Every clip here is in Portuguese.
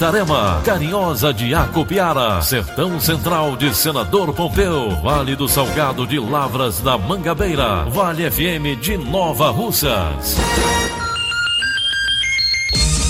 Itarema, Carinhosa de Acopiara, Sertão Central de Senador Pompeu, Vale do Salgado de Lavras da Mangabeira, Vale FM de Nova Russas.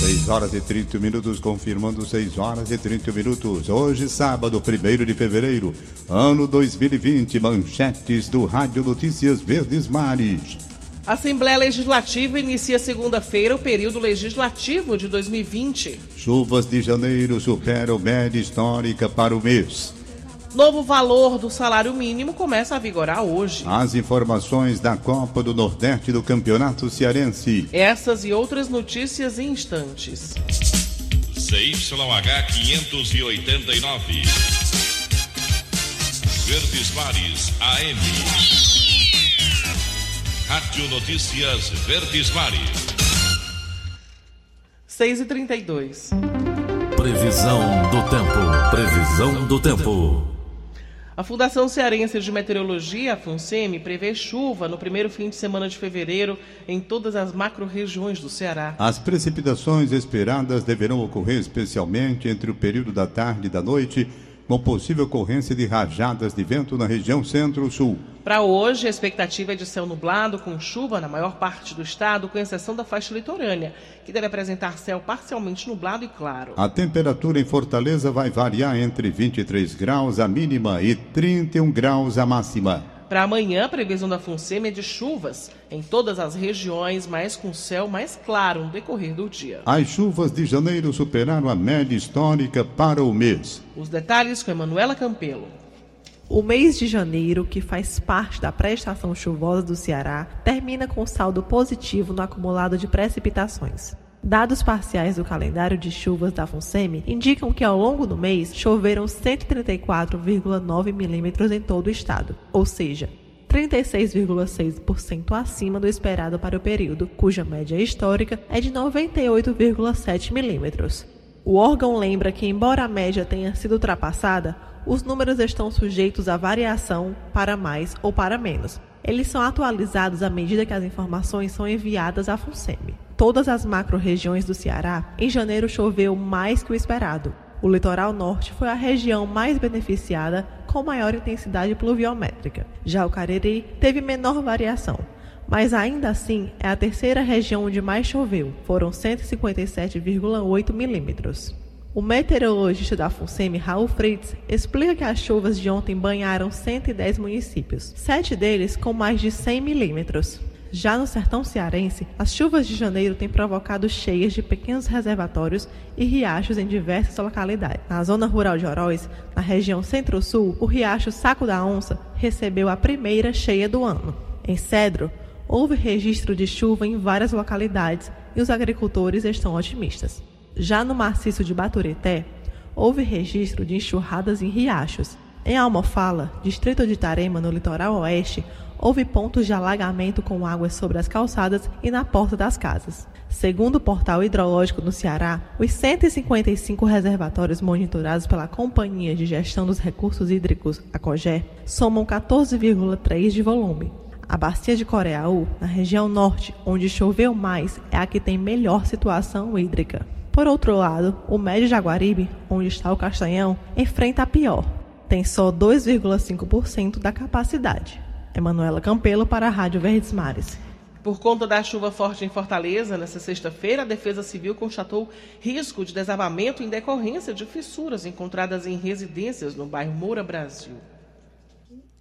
6 horas e 30 minutos, confirmando 6 horas e 30 minutos. Hoje, sábado, 1 de fevereiro, ano 2020, manchetes do Rádio Notícias Verdes Mares. A Assembleia Legislativa inicia segunda-feira o período legislativo de 2020. Chuvas de janeiro superam média histórica para o mês. Novo valor do salário mínimo começa a vigorar hoje. As informações da Copa do Nordeste do Campeonato Cearense. Essas e outras notícias em instantes. CYH 589. Verdes Mares AM. Rádio Notícias Verdes Mares. 6 e 32 Previsão do tempo. Previsão do tempo. A Fundação Cearense de Meteorologia, a FUNSEMI, prevê chuva no primeiro fim de semana de fevereiro em todas as macro-regiões do Ceará. As precipitações esperadas deverão ocorrer especialmente entre o período da tarde e da noite com possível ocorrência de rajadas de vento na região centro-sul. Para hoje, a expectativa é de céu nublado com chuva na maior parte do estado, com exceção da faixa litorânea, que deve apresentar céu parcialmente nublado e claro. A temperatura em Fortaleza vai variar entre 23 graus a mínima e 31 graus a máxima. Para amanhã, a previsão da FUNSEMI é de chuvas em todas as regiões, mas com céu mais claro no decorrer do dia. As chuvas de janeiro superaram a média histórica para o mês. Os detalhes com Emanuela Campelo. O mês de janeiro, que faz parte da pré-estação chuvosa do Ceará, termina com saldo positivo no acumulado de precipitações. Dados parciais do calendário de chuvas da FUNSEMI indicam que ao longo do mês choveram 134,9 milímetros em todo o estado, ou seja, 36,6% acima do esperado para o período, cuja média histórica é de 98,7 milímetros. O órgão lembra que, embora a média tenha sido ultrapassada, os números estão sujeitos a variação para mais ou para menos. Eles são atualizados à medida que as informações são enviadas à FUNSEMI todas as macro-regiões do Ceará, em janeiro choveu mais que o esperado. O litoral norte foi a região mais beneficiada com maior intensidade pluviométrica. Já o Cariri teve menor variação, mas ainda assim é a terceira região onde mais choveu, foram 157,8 milímetros. O meteorologista da FUNSEMI, Raul Fritz, explica que as chuvas de ontem banharam 110 municípios, sete deles com mais de 100 milímetros. Já no sertão cearense, as chuvas de janeiro têm provocado cheias de pequenos reservatórios e riachos em diversas localidades. Na zona rural de Oroz, na região centro-sul, o riacho Saco da Onça recebeu a primeira cheia do ano. Em Cedro, houve registro de chuva em várias localidades e os agricultores estão otimistas. Já no maciço de Baturité, houve registro de enxurradas em riachos. Em Almofala, distrito de Tarema, no litoral oeste, houve pontos de alagamento com águas sobre as calçadas e na porta das casas. Segundo o portal hidrológico no Ceará, os 155 reservatórios monitorados pela Companhia de Gestão dos Recursos Hídricos, a COGÉ, somam 14,3 de volume. A bacia de Coreaú, na região norte, onde choveu mais, é a que tem melhor situação hídrica. Por outro lado, o Médio Jaguaribe, onde está o Castanhão, enfrenta a pior. Tem só 2,5% da capacidade. Emanuela Campelo para a Rádio Verdes Mares. Por conta da chuva forte em Fortaleza, nesta sexta-feira, a Defesa Civil constatou risco de desabamento em decorrência de fissuras encontradas em residências no bairro Moura Brasil.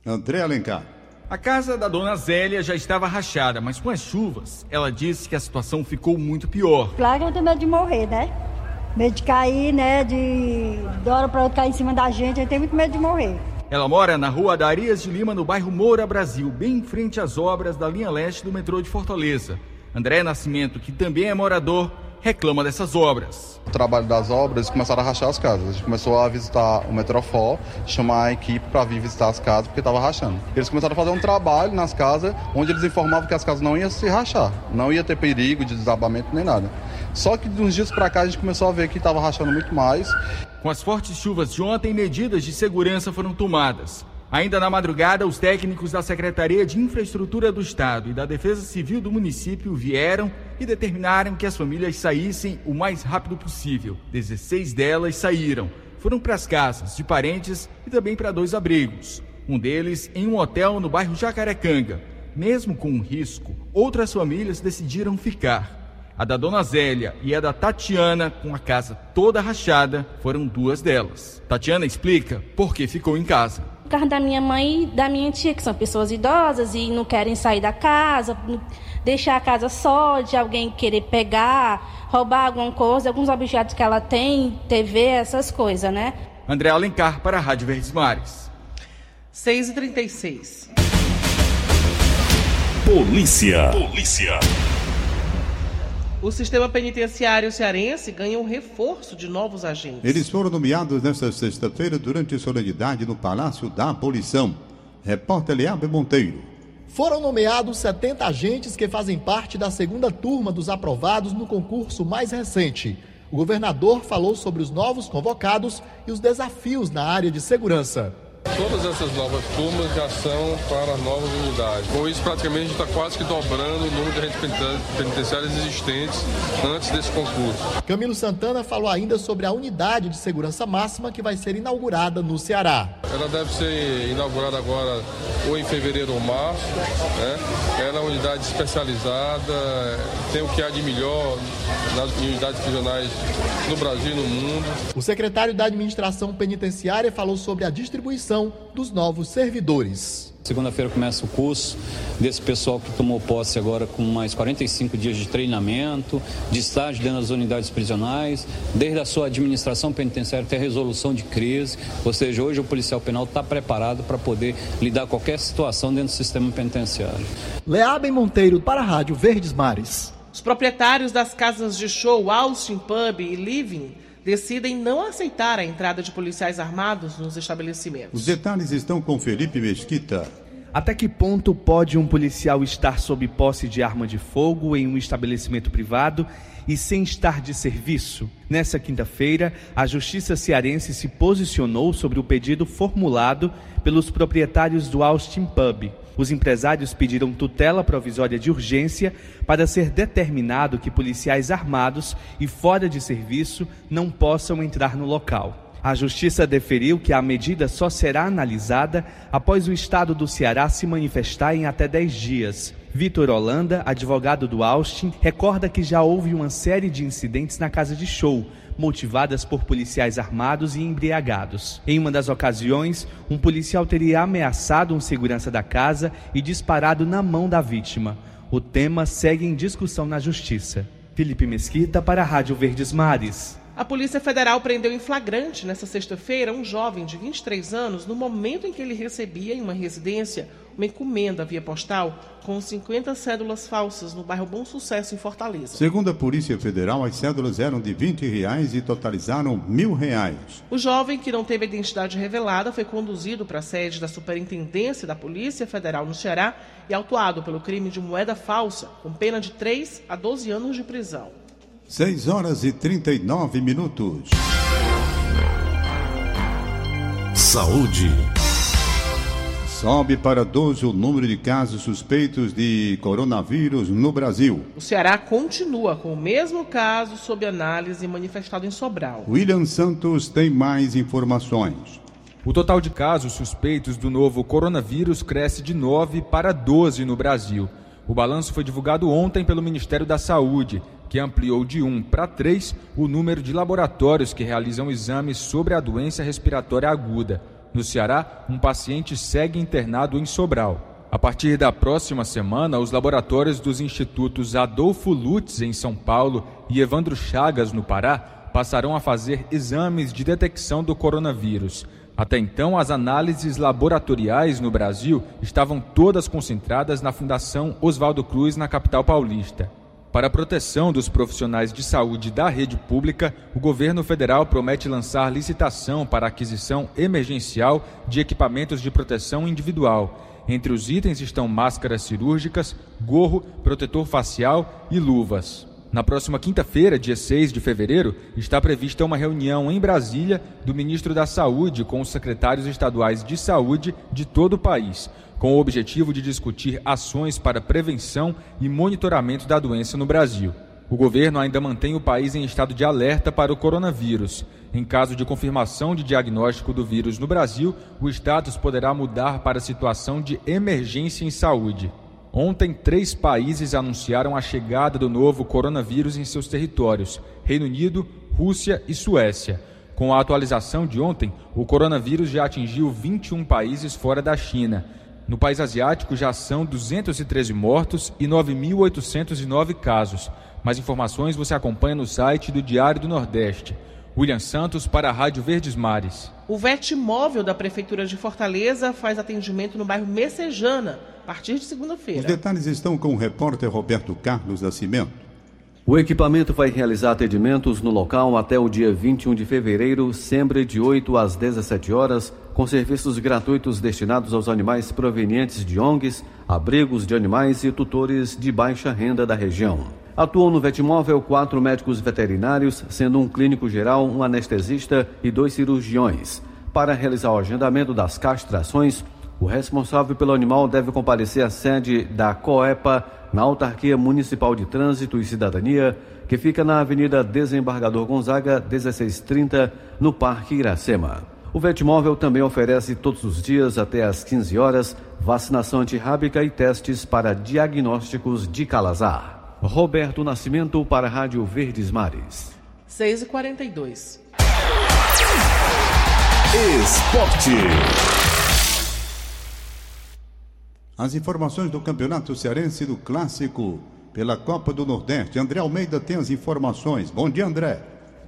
André Alencar. A casa da dona Zélia já estava rachada, mas com as chuvas, ela disse que a situação ficou muito pior. Claro que eu tenho medo de morrer, né? Medo de cair, né? De, de hora para outra cair em cima da gente, eu tenho muito medo de morrer. Ela mora na rua Darias de Lima, no bairro Moura Brasil, bem em frente às obras da linha leste do metrô de Fortaleza. André Nascimento, que também é morador, reclama dessas obras. O trabalho das obras começaram a rachar as casas. A gente começou a visitar o Metrofol, chamar a equipe para vir visitar as casas porque estava rachando. Eles começaram a fazer um trabalho nas casas onde eles informavam que as casas não iam se rachar, não ia ter perigo de desabamento nem nada. Só que de uns dias para cá a gente começou a ver que estava rachando muito mais. Com as fortes chuvas de ontem, medidas de segurança foram tomadas. Ainda na madrugada, os técnicos da Secretaria de Infraestrutura do Estado e da Defesa Civil do município vieram e determinaram que as famílias saíssem o mais rápido possível. 16 delas saíram. Foram para as casas de parentes e também para dois abrigos. Um deles em um hotel no bairro Jacarecanga. Mesmo com um risco, outras famílias decidiram ficar. A da Dona Zélia e a da Tatiana, com a casa toda rachada, foram duas delas. Tatiana explica por que ficou em casa por causa da minha mãe e da minha tia, que são pessoas idosas e não querem sair da casa, deixar a casa só, de alguém querer pegar, roubar alguma coisa, alguns objetos que ela tem, TV, essas coisas, né? André Alencar para a Rádio Verdes Mares. 6h36. Polícia. Polícia. O sistema penitenciário cearense ganha um reforço de novos agentes. Eles foram nomeados nesta sexta-feira durante solenidade no Palácio da Abolição. Repórter Leabe Monteiro. Foram nomeados 70 agentes que fazem parte da segunda turma dos aprovados no concurso mais recente. O governador falou sobre os novos convocados e os desafios na área de segurança. Todas essas novas turmas já são para novas unidades. Com isso, praticamente, a gente está quase que dobrando o número de agentes penitenciários existentes antes desse concurso. Camilo Santana falou ainda sobre a unidade de segurança máxima que vai ser inaugurada no Ceará. Ela deve ser inaugurada agora ou em fevereiro ou março. Né? Ela é uma unidade especializada, tem o que há de melhor nas unidades prisionais no Brasil e no mundo. O secretário da Administração Penitenciária falou sobre a distribuição dos novos servidores. Segunda-feira começa o curso desse pessoal que tomou posse agora com mais 45 dias de treinamento, de estágio dentro das unidades prisionais, desde a sua administração penitenciária até a resolução de crise. Ou seja, hoje o policial penal está preparado para poder lidar com qualquer situação dentro do sistema penitenciário. Leabem Monteiro para a Rádio Verdes Mares. Os proprietários das casas de show Austin Pub e Living decidem não aceitar a entrada de policiais armados nos estabelecimentos. Os detalhes estão com Felipe Mesquita. Até que ponto pode um policial estar sob posse de arma de fogo em um estabelecimento privado e sem estar de serviço? Nessa quinta-feira, a Justiça Cearense se posicionou sobre o pedido formulado pelos proprietários do Austin Pub. Os empresários pediram tutela provisória de urgência para ser determinado que policiais armados e fora de serviço não possam entrar no local. A Justiça deferiu que a medida só será analisada após o Estado do Ceará se manifestar em até 10 dias. Vitor Holanda, advogado do Austin, recorda que já houve uma série de incidentes na casa de show, motivadas por policiais armados e embriagados. Em uma das ocasiões, um policial teria ameaçado um segurança da casa e disparado na mão da vítima. O tema segue em discussão na Justiça. Felipe Mesquita para a Rádio Verdes Mares. A Polícia Federal prendeu em flagrante nesta sexta-feira um jovem de 23 anos no momento em que ele recebia em uma residência uma encomenda via postal com 50 cédulas falsas no bairro Bom Sucesso, em Fortaleza. Segundo a Polícia Federal, as cédulas eram de 20 reais e totalizaram mil reais. O jovem, que não teve a identidade revelada, foi conduzido para a sede da Superintendência da Polícia Federal no Ceará e autuado pelo crime de moeda falsa, com pena de 3 a 12 anos de prisão. 6 horas e 39 minutos. Saúde. Sobe para 12 o número de casos suspeitos de coronavírus no Brasil. O Ceará continua com o mesmo caso sob análise manifestado em Sobral. William Santos tem mais informações. O total de casos suspeitos do novo coronavírus cresce de 9 para 12 no Brasil. O balanço foi divulgado ontem pelo Ministério da Saúde que ampliou de 1 para 3 o número de laboratórios que realizam exames sobre a doença respiratória aguda. No Ceará, um paciente segue internado em Sobral. A partir da próxima semana, os laboratórios dos institutos Adolfo Lutz, em São Paulo, e Evandro Chagas, no Pará, passarão a fazer exames de detecção do coronavírus. Até então, as análises laboratoriais no Brasil estavam todas concentradas na Fundação Oswaldo Cruz, na capital paulista. Para a proteção dos profissionais de saúde da rede pública, o governo federal promete lançar licitação para aquisição emergencial de equipamentos de proteção individual entre os itens estão máscaras cirúrgicas, gorro, protetor facial e luvas. Na próxima quinta-feira, dia 6 de fevereiro, está prevista uma reunião em Brasília do ministro da Saúde com os secretários estaduais de saúde de todo o país, com o objetivo de discutir ações para prevenção e monitoramento da doença no Brasil. O governo ainda mantém o país em estado de alerta para o coronavírus. Em caso de confirmação de diagnóstico do vírus no Brasil, o status poderá mudar para a situação de emergência em saúde. Ontem, três países anunciaram a chegada do novo coronavírus em seus territórios: Reino Unido, Rússia e Suécia. Com a atualização de ontem, o coronavírus já atingiu 21 países fora da China. No país asiático já são 213 mortos e 9.809 casos. Mais informações você acompanha no site do Diário do Nordeste. William Santos para a Rádio Verdes Mares. O VET móvel da Prefeitura de Fortaleza faz atendimento no bairro Messejana, a partir de segunda-feira. Os detalhes estão com o repórter Roberto Carlos Nascimento. O equipamento vai realizar atendimentos no local até o dia 21 de fevereiro, sempre de 8 às 17 horas, com serviços gratuitos destinados aos animais provenientes de ONGs, abrigos de animais e tutores de baixa renda da região. Atuam no Vetmóvel quatro médicos veterinários, sendo um clínico geral, um anestesista e dois cirurgiões. Para realizar o agendamento das castrações, o responsável pelo animal deve comparecer à sede da COEPA, na Autarquia Municipal de Trânsito e Cidadania, que fica na Avenida Desembargador Gonzaga, 1630, no Parque Iracema. O Vetmóvel também oferece todos os dias, até às 15 horas, vacinação antirrábica e testes para diagnósticos de calazar. Roberto Nascimento para a Rádio Verdes Mares. 6 e 42 Esporte. As informações do Campeonato Cearense do Clássico pela Copa do Nordeste. André Almeida tem as informações. Bom dia, André.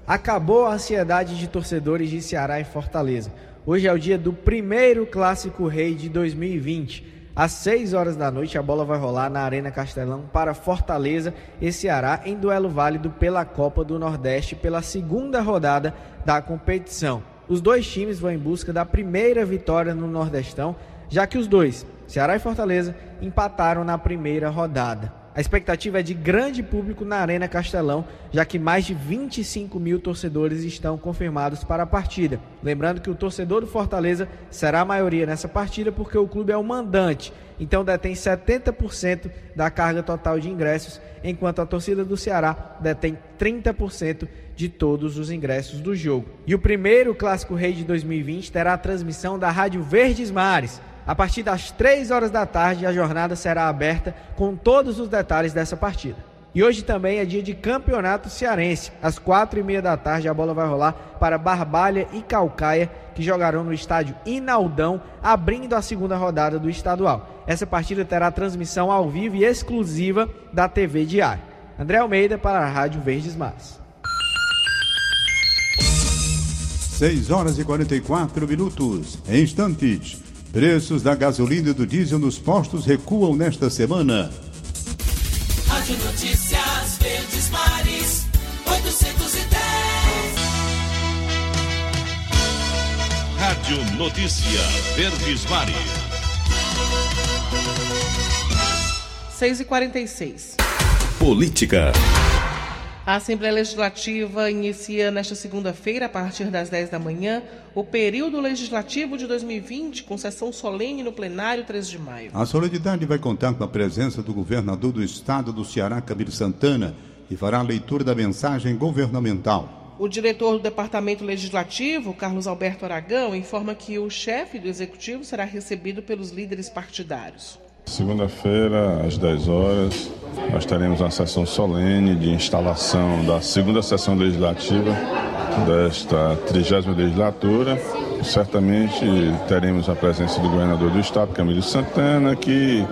Acabou a ansiedade de torcedores de Ceará e Fortaleza. Hoje é o dia do primeiro Clássico Rei de 2020. Às 6 horas da noite, a bola vai rolar na Arena Castelão para Fortaleza e Ceará em duelo válido pela Copa do Nordeste pela segunda rodada da competição. Os dois times vão em busca da primeira vitória no Nordestão, já que os dois, Ceará e Fortaleza, empataram na primeira rodada. A expectativa é de grande público na Arena Castelão, já que mais de 25 mil torcedores estão confirmados para a partida. Lembrando que o torcedor do Fortaleza será a maioria nessa partida porque o clube é o mandante, então detém 70% da carga total de ingressos, enquanto a torcida do Ceará detém 30% de todos os ingressos do jogo. E o primeiro Clássico Rei de 2020 terá a transmissão da Rádio Verdes Mares a partir das 3 horas da tarde, a jornada será aberta com todos os detalhes dessa partida. E hoje também é dia de campeonato cearense. Às quatro e meia da tarde, a bola vai rolar para Barbalha e Calcaia, que jogarão no estádio Inaldão, abrindo a segunda rodada do estadual. Essa partida terá transmissão ao vivo e exclusiva da TV Diário. André Almeida para a Rádio Verdes Mares. 6 horas e 44 minutos. Em instantes. Preços da gasolina e do diesel nos postos recuam nesta semana. Rádio Notícias Verdes Mares, 810. Rádio Notícia Verdes Mares. 6 e 46 Política. A Assembleia Legislativa inicia nesta segunda-feira, a partir das 10 da manhã, o período legislativo de 2020, com sessão solene no plenário 3 de maio. A solenidade vai contar com a presença do governador do estado do Ceará, Camilo Santana, que fará a leitura da mensagem governamental. O diretor do Departamento Legislativo, Carlos Alberto Aragão, informa que o chefe do executivo será recebido pelos líderes partidários. Segunda-feira, às 10 horas, nós teremos uma sessão solene de instalação da segunda sessão legislativa desta trigésima legislatura certamente teremos a presença do governador do estado, Camilo Santana, que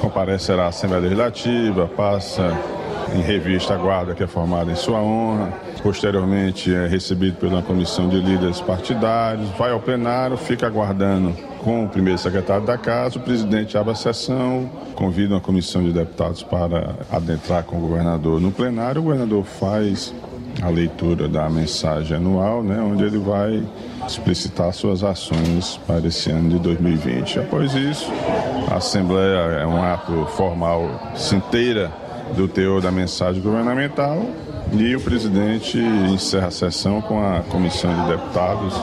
comparecerá à Assembleia Legislativa, passa em revista a guarda que é formada em sua honra. Posteriormente é recebido pela comissão de líderes partidários, vai ao plenário, fica aguardando com o primeiro secretário da casa, o presidente abre a sessão, convida uma comissão de deputados para adentrar com o governador no plenário, o governador faz a leitura da mensagem anual, né, onde ele vai explicitar suas ações para esse ano de 2020. Após isso, a Assembleia é um ato formal, se inteira do teor da mensagem governamental e o presidente encerra a sessão com a comissão de deputados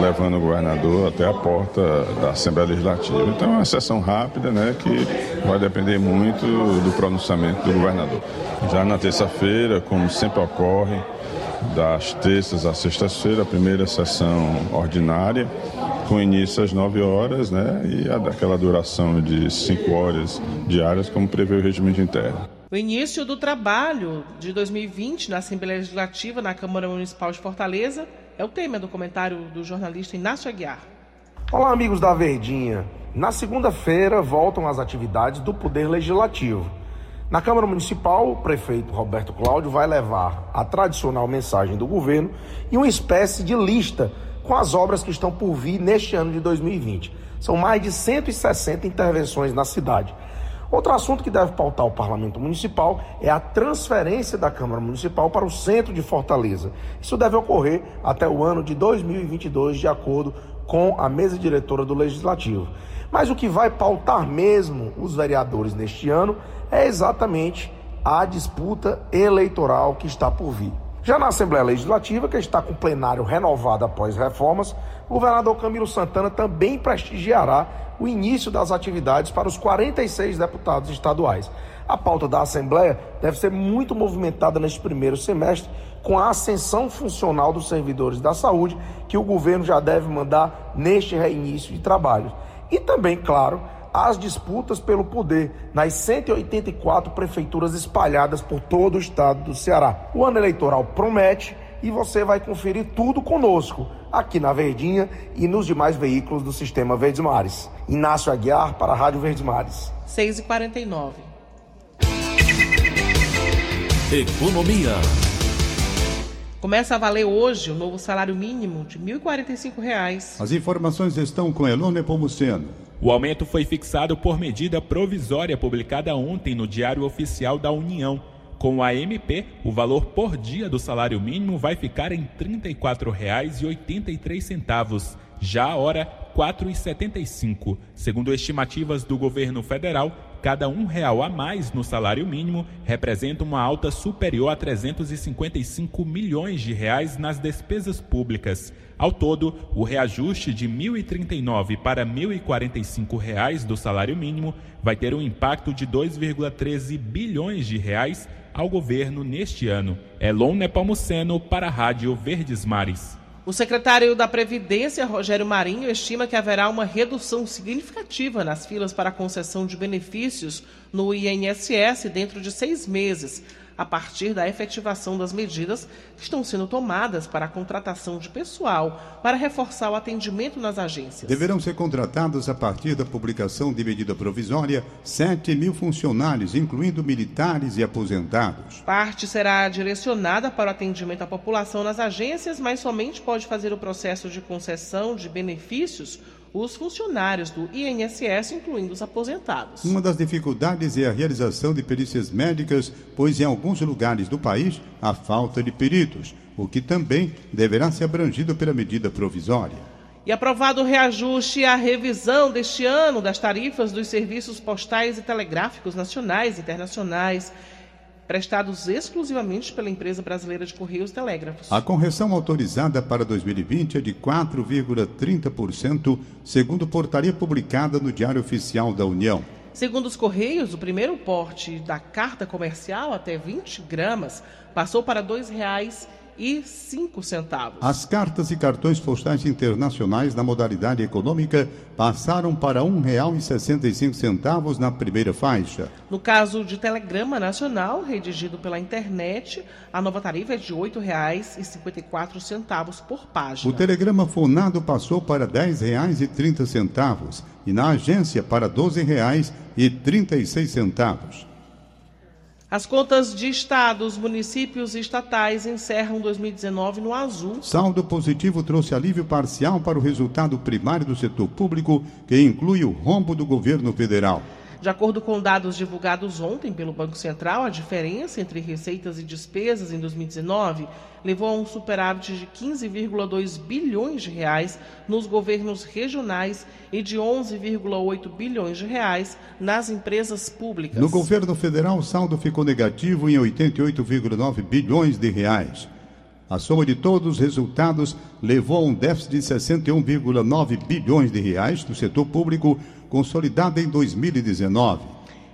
levando o governador até a porta da Assembleia Legislativa. Então é uma sessão rápida, né, que vai depender muito do pronunciamento do governador. Já na terça-feira, como sempre ocorre, das terças às sextas-feiras, a primeira sessão ordinária, com início às 9 horas, né, e aquela duração de 5 horas diárias, como prevê o regimento interno. O início do trabalho de 2020 na Assembleia Legislativa na Câmara Municipal de Fortaleza é o tema do comentário do jornalista Inácio Aguiar. Olá, amigos da Verdinha. Na segunda-feira voltam as atividades do Poder Legislativo. Na Câmara Municipal, o prefeito Roberto Cláudio vai levar a tradicional mensagem do governo e uma espécie de lista com as obras que estão por vir neste ano de 2020. São mais de 160 intervenções na cidade. Outro assunto que deve pautar o Parlamento Municipal é a transferência da Câmara Municipal para o centro de Fortaleza. Isso deve ocorrer até o ano de 2022, de acordo com a mesa diretora do Legislativo. Mas o que vai pautar mesmo os vereadores neste ano é exatamente a disputa eleitoral que está por vir. Já na Assembleia Legislativa, que está com o plenário renovado após reformas, o governador Camilo Santana também prestigiará o início das atividades para os 46 deputados estaduais. A pauta da Assembleia deve ser muito movimentada neste primeiro semestre, com a ascensão funcional dos servidores da saúde, que o governo já deve mandar neste reinício de trabalhos. E também, claro, as disputas pelo poder nas 184 prefeituras espalhadas por todo o estado do Ceará. O ano eleitoral promete e você vai conferir tudo conosco, aqui na Verdinha e nos demais veículos do Sistema Verdes Mares. Inácio Aguiar para a Rádio Verdes Mares. 6h49. Economia. Começa a valer hoje o novo salário mínimo de R$ 1.045. As informações estão com Elone Pomuceno. O aumento foi fixado por medida provisória publicada ontem no Diário Oficial da União. Com a MP, o valor por dia do salário mínimo vai ficar em R$ 34,83. Já a hora, R$ 4,75. Segundo estimativas do governo federal, cada um real a mais no salário mínimo representa uma alta superior a 355 milhões de reais nas despesas públicas. Ao todo, o reajuste de R$ 1.039 para 1.045 reais do salário mínimo vai ter um impacto de 2,13 bilhões de reais ao governo neste ano. Elon Nepomuceno para a Rádio Verdes Mares. O secretário da Previdência, Rogério Marinho, estima que haverá uma redução significativa nas filas para concessão de benefícios no INSS dentro de seis meses a partir da efetivação das medidas que estão sendo tomadas para a contratação de pessoal para reforçar o atendimento nas agências. Deverão ser contratados a partir da publicação de medida provisória 7 mil funcionários, incluindo militares e aposentados. Parte será direcionada para o atendimento à população nas agências, mas somente pode fazer o processo de concessão de benefícios os funcionários do INSS, incluindo os aposentados. Uma das dificuldades é a realização de perícias médicas, pois em alguns lugares do país há falta de peritos, o que também deverá ser abrangido pela medida provisória. E aprovado o reajuste à revisão deste ano das tarifas dos serviços postais e telegráficos nacionais e internacionais prestados exclusivamente pela empresa brasileira de Correios e Telégrafos. A correção autorizada para 2020 é de 4,30%, segundo portaria publicada no Diário Oficial da União. Segundo os Correios, o primeiro porte da carta comercial até 20 gramas passou para R$ 2,00 e cinco centavos. As cartas e cartões postais internacionais na modalidade econômica passaram para R$ 1,65 na primeira faixa. No caso de telegrama nacional, redigido pela internet, a nova tarifa é de R$ 8,54 por página. O telegrama fonado passou para R$ 10,30 e na agência para R$ 12,36. As contas de estados, municípios e estatais encerram 2019 no azul. Saldo positivo trouxe alívio parcial para o resultado primário do setor público, que inclui o rombo do governo federal. De acordo com dados divulgados ontem pelo Banco Central, a diferença entre receitas e despesas em 2019 levou a um superávit de 15,2 bilhões de reais nos governos regionais e de 11,8 bilhões de reais nas empresas públicas. No governo federal, o saldo ficou negativo em 88,9 bilhões de reais. A soma de todos os resultados levou a um déficit de 61,9 bilhões de reais do setor público consolidado em 2019.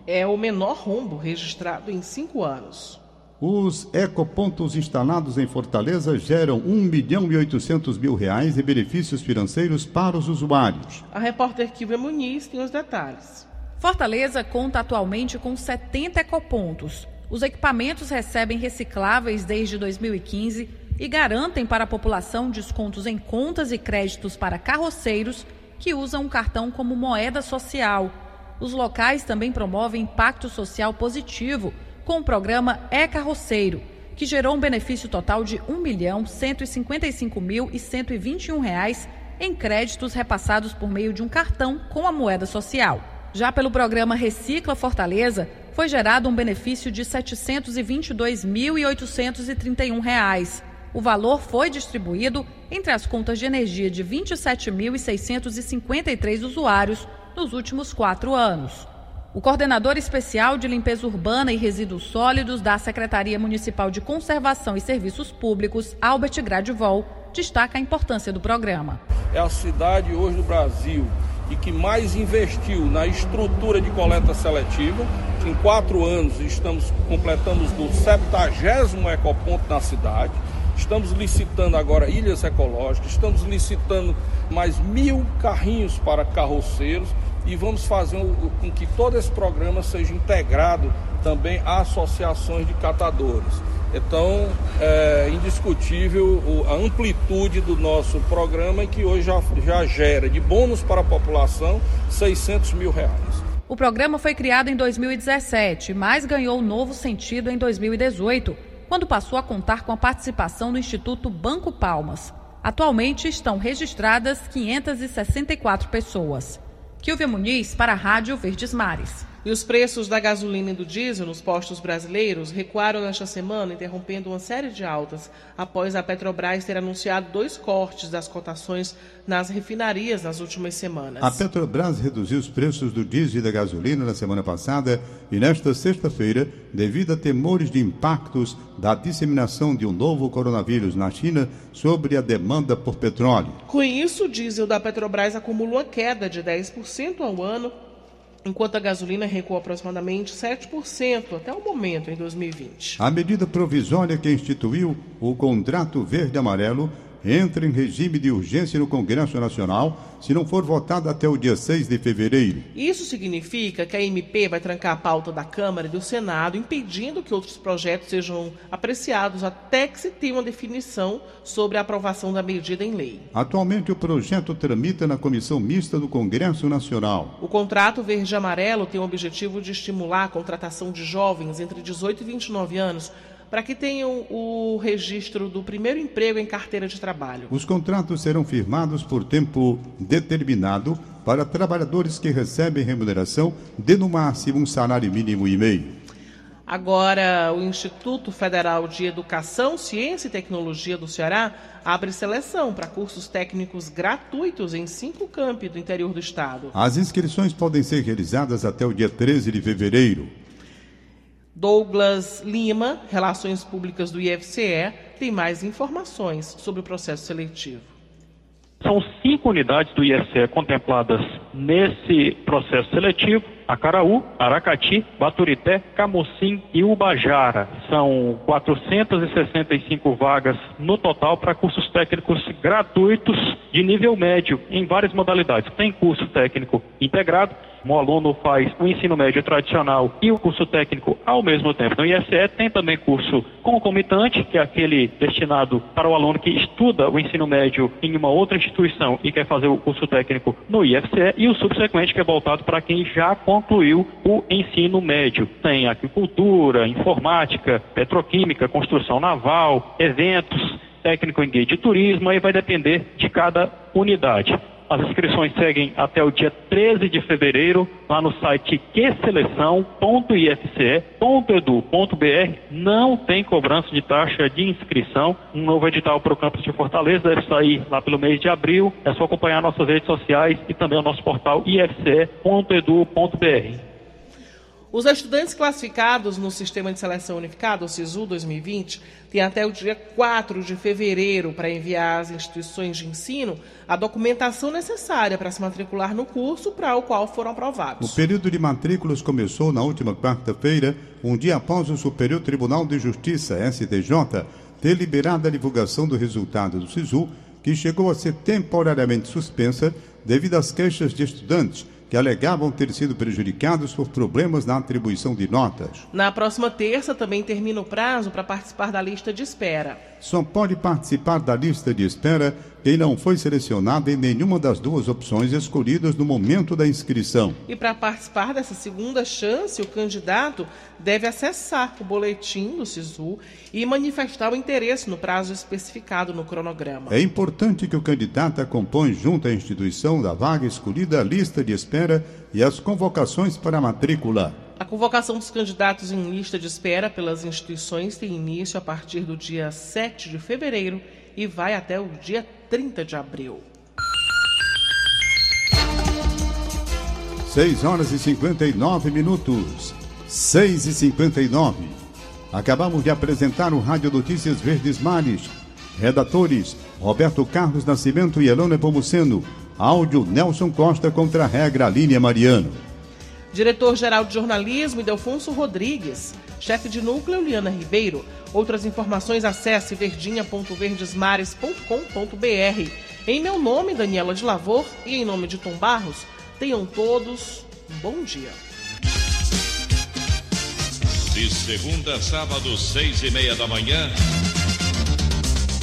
É o menor rombo registrado em cinco anos. Os ecopontos instalados em Fortaleza geram 1 milhão e 800 mil reais em benefícios financeiros para os usuários. A repórter Kilvia Muniz tem os detalhes. Fortaleza conta atualmente com 70 ecopontos. Os equipamentos recebem recicláveis desde 2015 e garantem para a população descontos em contas e créditos para carroceiros que usam o cartão como moeda social. Os locais também promovem impacto social positivo com o programa É Carroceiro, que gerou um benefício total de 1.155.121 reais em créditos repassados por meio de um cartão com a moeda social. Já pelo programa Recicla Fortaleza, foi gerado um benefício de 722.831 reais. O valor foi distribuído entre as contas de energia de 27.653 usuários nos últimos quatro anos. O coordenador especial de limpeza urbana e resíduos sólidos da Secretaria Municipal de Conservação e Serviços Públicos, Albert Gradivol, destaca a importância do programa. É a cidade hoje do Brasil e que mais investiu na estrutura de coleta seletiva. Em quatro anos estamos completamos do 70 ecoponto na cidade. Estamos licitando agora ilhas ecológicas, estamos licitando mais mil carrinhos para carroceiros e vamos fazer com que todo esse programa seja integrado também a associações de catadores. Então, é indiscutível a amplitude do nosso programa que hoje já, já gera de bônus para a população 600 mil reais. O programa foi criado em 2017, mas ganhou novo sentido em 2018 quando passou a contar com a participação do Instituto Banco Palmas. Atualmente estão registradas 564 pessoas. Kilvia Muniz para a Rádio Verdes Mares. E os preços da gasolina e do diesel nos postos brasileiros recuaram nesta semana, interrompendo uma série de altas, após a Petrobras ter anunciado dois cortes das cotações nas refinarias nas últimas semanas. A Petrobras reduziu os preços do diesel e da gasolina na semana passada e nesta sexta-feira, devido a temores de impactos da disseminação de um novo coronavírus na China sobre a demanda por petróleo. Com isso, o diesel da Petrobras acumula uma queda de 10% ao ano enquanto a gasolina recuou aproximadamente 7% até o momento, em 2020. A medida provisória que instituiu o contrato verde-amarelo entra em regime de urgência no Congresso Nacional se não for votada até o dia 6 de fevereiro. Isso significa que a MP vai trancar a pauta da Câmara e do Senado, impedindo que outros projetos sejam apreciados até que se tenha uma definição sobre a aprovação da medida em lei. Atualmente, o projeto tramita na Comissão Mista do Congresso Nacional. O contrato verde-amarelo tem o objetivo de estimular a contratação de jovens entre 18 e 29 anos para que tenham o registro do primeiro emprego em carteira de trabalho. Os contratos serão firmados por tempo determinado para trabalhadores que recebem remuneração de no máximo um salário mínimo e meio. Agora, o Instituto Federal de Educação, Ciência e Tecnologia do Ceará abre seleção para cursos técnicos gratuitos em cinco campi do interior do estado. As inscrições podem ser realizadas até o dia 13 de fevereiro. Douglas Lima, Relações Públicas do IFCE, tem mais informações sobre o processo seletivo. São cinco unidades do IFCE contempladas nesse processo seletivo. Acaraú, Aracati, Baturité, Camocim e Ubajara. São 465 vagas no total para cursos técnicos gratuitos de nível médio em várias modalidades. Tem curso técnico integrado, um aluno faz o ensino médio tradicional e o curso técnico ao mesmo tempo. No IFCE tem também curso concomitante, que é aquele destinado para o aluno que estuda o ensino médio em uma outra instituição e quer fazer o curso técnico no IFCE, e o subsequente, que é voltado para quem já concluiu o ensino médio. Tem agricultura, informática, petroquímica, construção naval, eventos, técnico em guia de turismo, aí vai depender de cada unidade. As inscrições seguem até o dia 13 de fevereiro lá no site qseleção.ifce.edu.br. Não tem cobrança de taxa de inscrição. Um novo edital para o campus de Fortaleza deve sair lá pelo mês de abril. É só acompanhar nossas redes sociais e também o nosso portal ifce.edu.br. Os estudantes classificados no Sistema de Seleção Unificado, o SISU 2020, têm até o dia 4 de fevereiro para enviar às instituições de ensino a documentação necessária para se matricular no curso para o qual foram aprovados. O período de matrículas começou na última quarta-feira, um dia após o Superior Tribunal de Justiça, STJ, liberado a divulgação do resultado do SISU, que chegou a ser temporariamente suspensa devido às queixas de estudantes que alegavam ter sido prejudicados por problemas na atribuição de notas. Na próxima terça também termina o prazo para participar da lista de espera. Só pode participar da lista de espera quem não foi selecionado em nenhuma das duas opções escolhidas no momento da inscrição. E para participar dessa segunda chance, o candidato deve acessar o boletim do SISU e manifestar o interesse no prazo especificado no cronograma. É importante que o candidato acompanhe junto à instituição da vaga escolhida a lista de espera e as convocações para a matrícula. A convocação dos candidatos em lista de espera pelas instituições tem início a partir do dia 7 de fevereiro e vai até o dia 30 de abril. 6 horas e 59 minutos. 6 e 59. Acabamos de apresentar o Rádio Notícias Verdes Mares. Redatores: Roberto Carlos Nascimento e Elona Pomuceno. Áudio: Nelson Costa contra a regra Línia Mariano. Diretor-geral de jornalismo, Idelfonso Rodrigues. Chefe de núcleo, Liana Ribeiro. Outras informações, acesse verdinha.verdesmares.com.br. Em meu nome, Daniela de Lavor, e em nome de Tom Barros, tenham todos um bom dia. De segunda a sábado, seis e meia da manhã,